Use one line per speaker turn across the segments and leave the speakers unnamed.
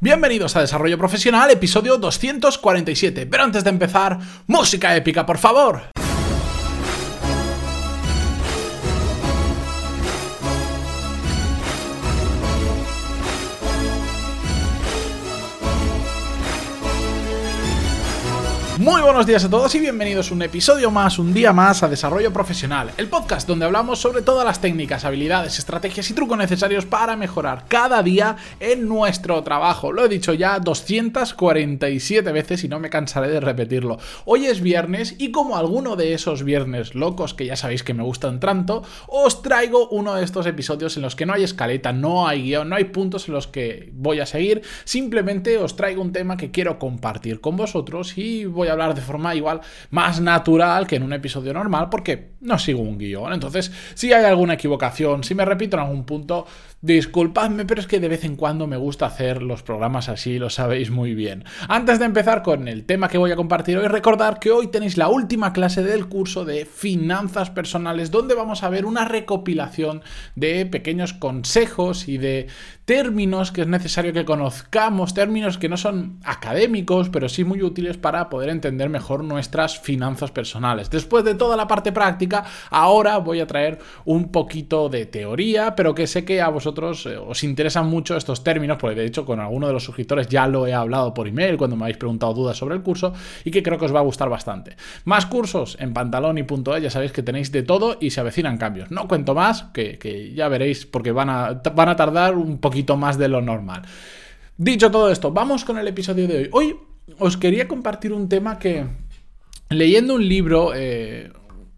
Bienvenidos a Desarrollo Profesional, episodio 247. Pero antes de empezar, música épica, por favor. Muy buenos días a todos y bienvenidos a un episodio más, un día más a Desarrollo Profesional, el podcast donde hablamos sobre todas las técnicas, habilidades, estrategias y trucos necesarios para mejorar cada día en nuestro trabajo. Lo he dicho ya 247 veces y no me cansaré de repetirlo. Hoy es viernes y como alguno de esos viernes locos que ya sabéis que me gustan tanto, os traigo uno de estos episodios en los que no hay escaleta, no hay guion, no hay puntos en los que voy a seguir, simplemente os traigo un tema que quiero compartir con vosotros y voy a hablar de forma igual más natural que en un episodio normal porque no sigo un guion. Entonces, si hay alguna equivocación, si me repito en algún punto, disculpadme, pero es que de vez en cuando me gusta hacer los programas así, lo sabéis muy bien. Antes de empezar con el tema que voy a compartir hoy, recordar que hoy tenéis la última clase del curso de finanzas personales donde vamos a ver una recopilación de pequeños consejos y de términos que es necesario que conozcamos, términos que no son académicos, pero sí muy útiles para poder entender mejor nuestras finanzas personales. Después de toda la parte práctica, ahora voy a traer un poquito de teoría, pero que sé que a vosotros eh, os interesan mucho estos términos, porque de hecho con alguno de los suscriptores ya lo he hablado por email cuando me habéis preguntado dudas sobre el curso y que creo que os va a gustar bastante. Más cursos en pantalón e, ya sabéis que tenéis de todo y se avecinan cambios. No cuento más, que, que ya veréis porque van a, van a tardar un poquito más de lo normal. Dicho todo esto, vamos con el episodio de hoy. Hoy os quería compartir un tema que, leyendo un libro, eh,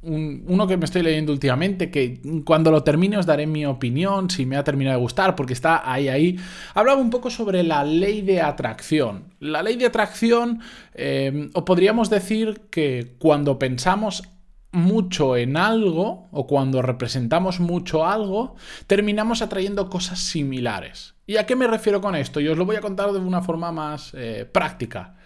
uno que me estoy leyendo últimamente, que cuando lo termine os daré mi opinión, si me ha terminado de gustar, porque está ahí, ahí, hablaba un poco sobre la ley de atracción. La ley de atracción, eh, o podríamos decir que cuando pensamos mucho en algo o cuando representamos mucho algo, terminamos atrayendo cosas similares. ¿Y a qué me refiero con esto? Y os lo voy a contar de una forma más eh, práctica.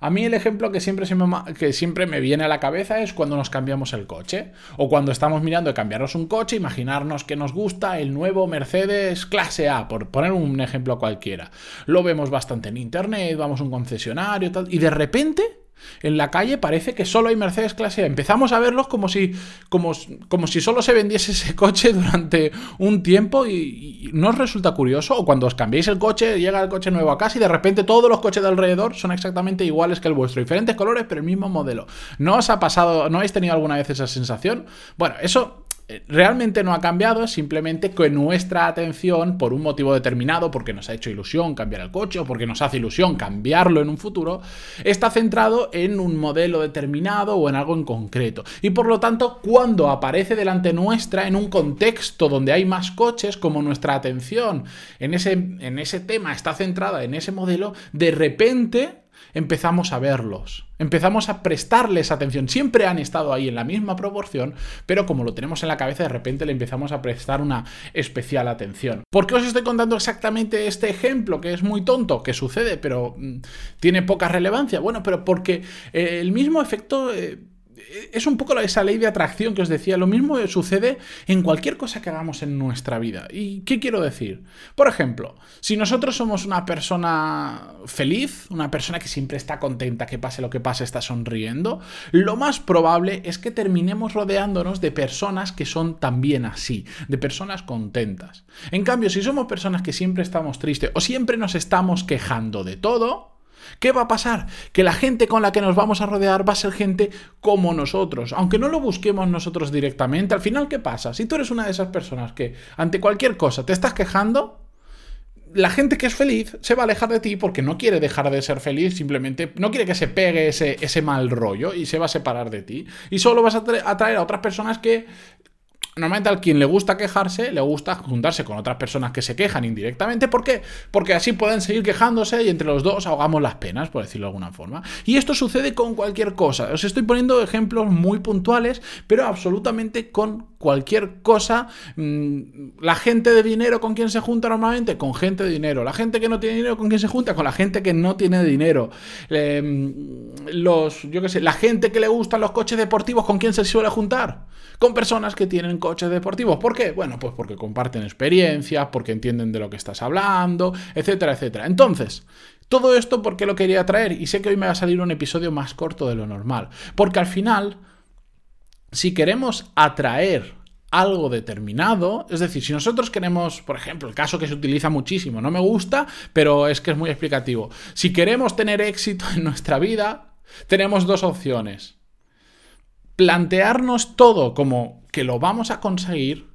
A mí el ejemplo que siempre, me, que siempre me viene a la cabeza es cuando nos cambiamos el coche. O cuando estamos mirando de cambiarnos un coche, imaginarnos que nos gusta el nuevo Mercedes clase A, por poner un ejemplo cualquiera. Lo vemos bastante en internet, vamos a un concesionario, tal, y de repente en la calle parece que solo hay Mercedes clase A. Empezamos a verlos como si, como, si solo se vendiese ese coche durante un tiempo y, no os resulta curioso. O cuando os cambiéis el coche, llega el coche nuevo a casa y de repente todos los coches de alrededor son exactamente iguales que el vuestro. Diferentes colores, pero el mismo modelo. ¿No os ha pasado, no habéis tenido alguna vez esa sensación? Bueno, eso realmente no ha cambiado, es simplemente que nuestra atención, por un motivo determinado, porque nos ha hecho ilusión cambiar el coche o porque nos hace ilusión cambiarlo en un futuro, está centrado en un modelo determinado o en algo en concreto. Y por lo tanto, cuando aparece delante nuestra en un contexto donde hay más coches, como nuestra atención en ese, en ese tema está centrada en ese modelo, de repente empezamos a verlos, empezamos a prestarles atención. Siempre han estado ahí en la misma proporción, pero como lo tenemos en la cabeza, de repente le empezamos a prestar una especial atención. ¿Por qué os estoy contando exactamente este ejemplo, que es muy tonto, que sucede, pero mm, tiene poca relevancia? Bueno, pero porque eh, el mismo efecto... Eh, es un poco esa ley de atracción que os decía. Lo mismo sucede en cualquier cosa que hagamos en nuestra vida. ¿Y qué quiero decir? Por ejemplo, si nosotros somos una persona feliz, una persona que siempre está contenta, que pase lo que pase, está sonriendo, lo más probable es que terminemos rodeándonos de personas que son también así, de personas contentas. En cambio, si somos personas que siempre estamos tristes o siempre nos estamos quejando de todo, ¿Qué va a pasar? Que la gente con la que nos vamos a rodear va a ser gente como nosotros. Aunque no lo busquemos nosotros directamente, al final, ¿qué pasa? Si tú eres una de esas personas que ante cualquier cosa te estás quejando, la gente que es feliz se va a alejar de ti porque no quiere dejar de ser feliz, simplemente no quiere que se pegue ese, ese mal rollo y se va a separar de ti. Y solo vas a atraer a otras personas que Normalmente a quien le gusta quejarse, le gusta juntarse con otras personas que se quejan indirectamente. ¿Por qué? Porque así pueden seguir quejándose y entre los dos ahogamos las penas, por decirlo de alguna forma. Y esto sucede con cualquier cosa. Os estoy poniendo ejemplos muy puntuales, pero absolutamente con cualquier cosa. Mm, la gente de dinero con quien se junta normalmente, con gente de dinero. La gente que no tiene dinero con quien se junta, con la gente que no tiene dinero. Em, los, yo qué sé, la gente que le gustan los coches deportivos, ¿con quién se suele juntar? Con personas que tienen coches deportivos. ¿Por qué? Bueno, pues porque comparten experiencias, porque entienden de lo que estás hablando, etcétera, etcétera. Entonces, todo esto porque lo quería traer y sé que hoy me va a salir un episodio más corto de lo normal. Porque al final si queremos atraer algo determinado, es decir, si nosotros queremos, por ejemplo, el caso que se utiliza muchísimo, no me gusta, pero es que es muy explicativo, si queremos tener éxito en nuestra vida, tenemos dos opciones. Plantearnos todo como que lo vamos a conseguir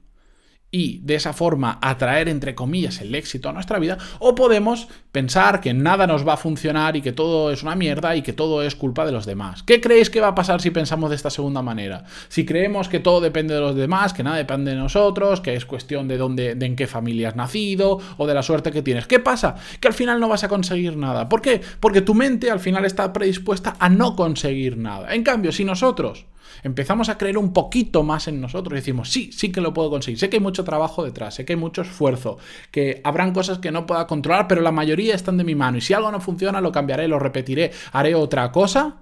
y de esa forma atraer, entre comillas, el éxito a nuestra vida, o podemos pensar que nada nos va a funcionar y que todo es una mierda y que todo es culpa de los demás. ¿Qué creéis que va a pasar si pensamos de esta segunda manera? Si creemos que todo depende de los demás, que nada depende de nosotros, que es cuestión de dónde, de en qué familia has nacido o de la suerte que tienes. ¿Qué pasa? Que al final no vas a conseguir nada. ¿Por qué? Porque tu mente al final está predispuesta a no conseguir nada. En cambio, si nosotros empezamos a creer un poquito más en nosotros y decimos, sí, sí que lo puedo conseguir, sé que hay mucho trabajo detrás, sé que hay mucho esfuerzo, que habrán cosas que no pueda controlar, pero la mayoría están de mi mano y si algo no funciona lo cambiaré, lo repetiré, haré otra cosa.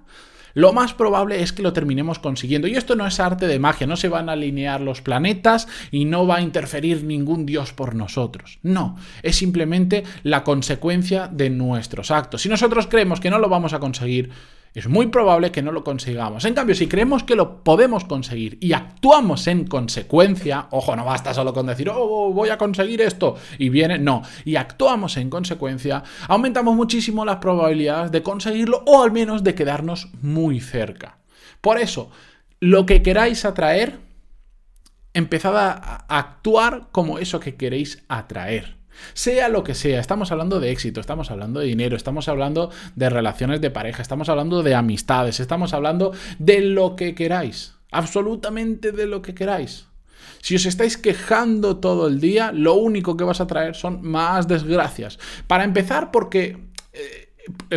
Lo más probable es que lo terminemos consiguiendo. Y esto no es arte de magia, no se van a alinear los planetas y no va a interferir ningún dios por nosotros. No, es simplemente la consecuencia de nuestros actos. Si nosotros creemos que no lo vamos a conseguir, es muy probable que no lo consigamos. En cambio, si creemos que lo podemos conseguir y actuamos en consecuencia, ojo, no basta solo con decir, oh, voy a conseguir esto y viene, no, y actuamos en consecuencia, aumentamos muchísimo las probabilidades de conseguirlo o al menos de quedarnos muy cerca. Por eso, lo que queráis atraer, empezad a actuar como eso que queréis atraer. Sea lo que sea, estamos hablando de éxito, estamos hablando de dinero, estamos hablando de relaciones de pareja, estamos hablando de amistades, estamos hablando de lo que queráis, absolutamente de lo que queráis. Si os estáis quejando todo el día, lo único que vas a traer son más desgracias. Para empezar, porque... Eh,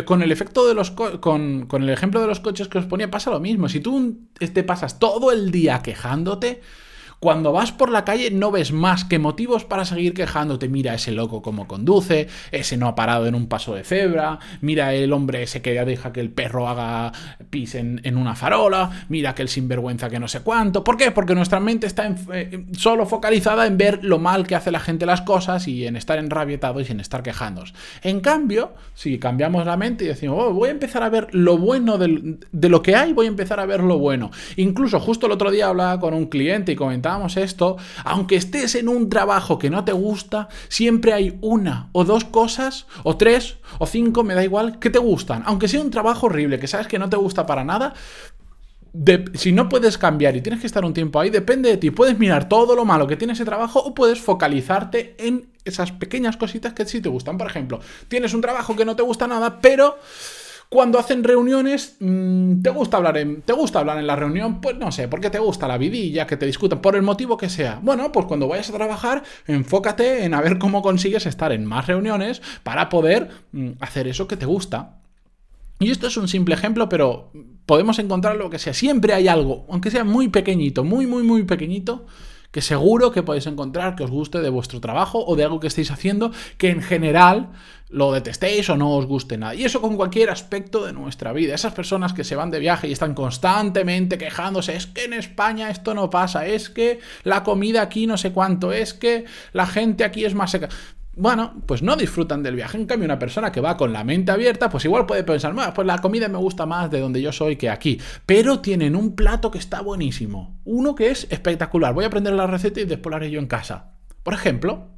con el efecto de los con, con el ejemplo de los coches que os ponía pasa lo mismo. Si tú te pasas todo el día quejándote, cuando vas por la calle no ves más que motivos para seguir quejándote. Mira ese loco cómo conduce, ese no ha parado en un paso de cebra, mira el hombre ese que deja que el perro haga pis en, una farola, mira que el sinvergüenza que no sé cuánto. ¿Por qué? Porque nuestra mente está eh, solo focalizada en ver lo mal que hace la gente las cosas y en estar enrabietados y en estar quejándonos. En cambio, si cambiamos la mente y decimos, oh, voy a empezar a ver lo bueno de lo que hay, voy a empezar a ver lo bueno. Incluso justo el otro día hablaba con un cliente y comentaba esto, aunque estés en un trabajo que no te gusta, siempre hay una o dos cosas, o tres o cinco, me da igual, que te gustan. Aunque sea un trabajo horrible, que sabes que no te gusta para nada, si no puedes cambiar y tienes que estar un tiempo ahí, depende de ti. Puedes mirar todo lo malo que tiene ese trabajo o puedes focalizarte en esas pequeñas cositas que sí te gustan. Por ejemplo, tienes un trabajo que no te gusta nada, pero cuando hacen reuniones, mm, ¿te gusta, hablar en, ¿te gusta hablar en la reunión? Pues no sé, porque te gusta la vidilla, que te discutan, por el motivo que sea. Bueno, pues cuando vayas a trabajar, enfócate en a ver cómo consigues estar en más reuniones para poder mm, hacer eso que te gusta. Y esto es un simple ejemplo, pero podemos encontrar lo que sea. Siempre hay algo, aunque sea muy pequeñito, muy, muy, muy pequeñito, que seguro que podéis encontrar que os guste de vuestro trabajo o de algo que estéis haciendo que en general lo detestéis o no os guste nada. Y eso con cualquier aspecto de nuestra vida. Esas personas que se van de viaje y están constantemente quejándose, es que en España esto no pasa, es que la comida aquí no sé cuánto, es que la gente aquí es más seca bueno, pues no disfrutan del viaje. En cambio, una persona que va con la mente abierta, pues igual puede pensar, pues la comida me gusta más de donde yo soy que aquí. Pero tienen un plato que está buenísimo. Uno que es espectacular. Voy a aprender la receta y después la haré yo en casa. Por ejemplo,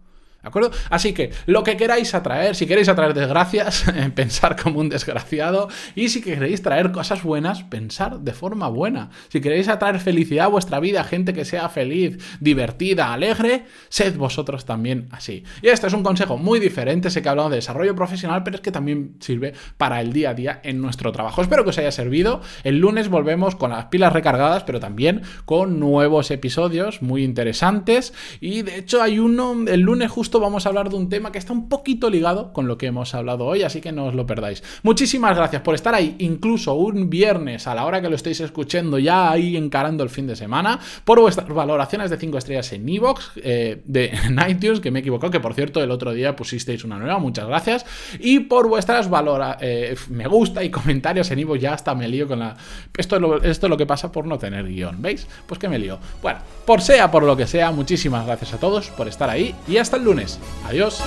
¿De acuerdo? Así que lo que queráis atraer, si queréis atraer desgracias, pensar como un desgraciado. Y si queréis traer cosas buenas, pensar de forma buena. Si queréis atraer felicidad a vuestra vida, gente que sea feliz, divertida, alegre, sed vosotros también así. Y este es un consejo muy diferente. Sé que hablamos de desarrollo profesional, pero es que también sirve para el día a día en nuestro trabajo. Espero que os haya servido. El lunes volvemos con las pilas recargadas, pero también con nuevos episodios muy interesantes. Y de hecho, hay uno el lunes justo vamos a hablar de un tema que está un poquito ligado con lo que hemos hablado hoy, así que no os lo perdáis. Muchísimas gracias por estar ahí, incluso un viernes a la hora que lo estéis escuchando, ya ahí encarando el fin de semana, por vuestras valoraciones de 5 estrellas en Evox, eh, de iTunes, que me he equivocado, que por cierto el otro día pusisteis una nueva, muchas gracias, y por vuestras valora, eh, me gusta y comentarios en Evox, ya hasta me lío con la... Esto es, lo, esto es lo que pasa por no tener guion, ¿veis? Pues que me lío. Bueno, por sea por lo que sea, muchísimas gracias a todos por estar ahí y hasta el Adiós.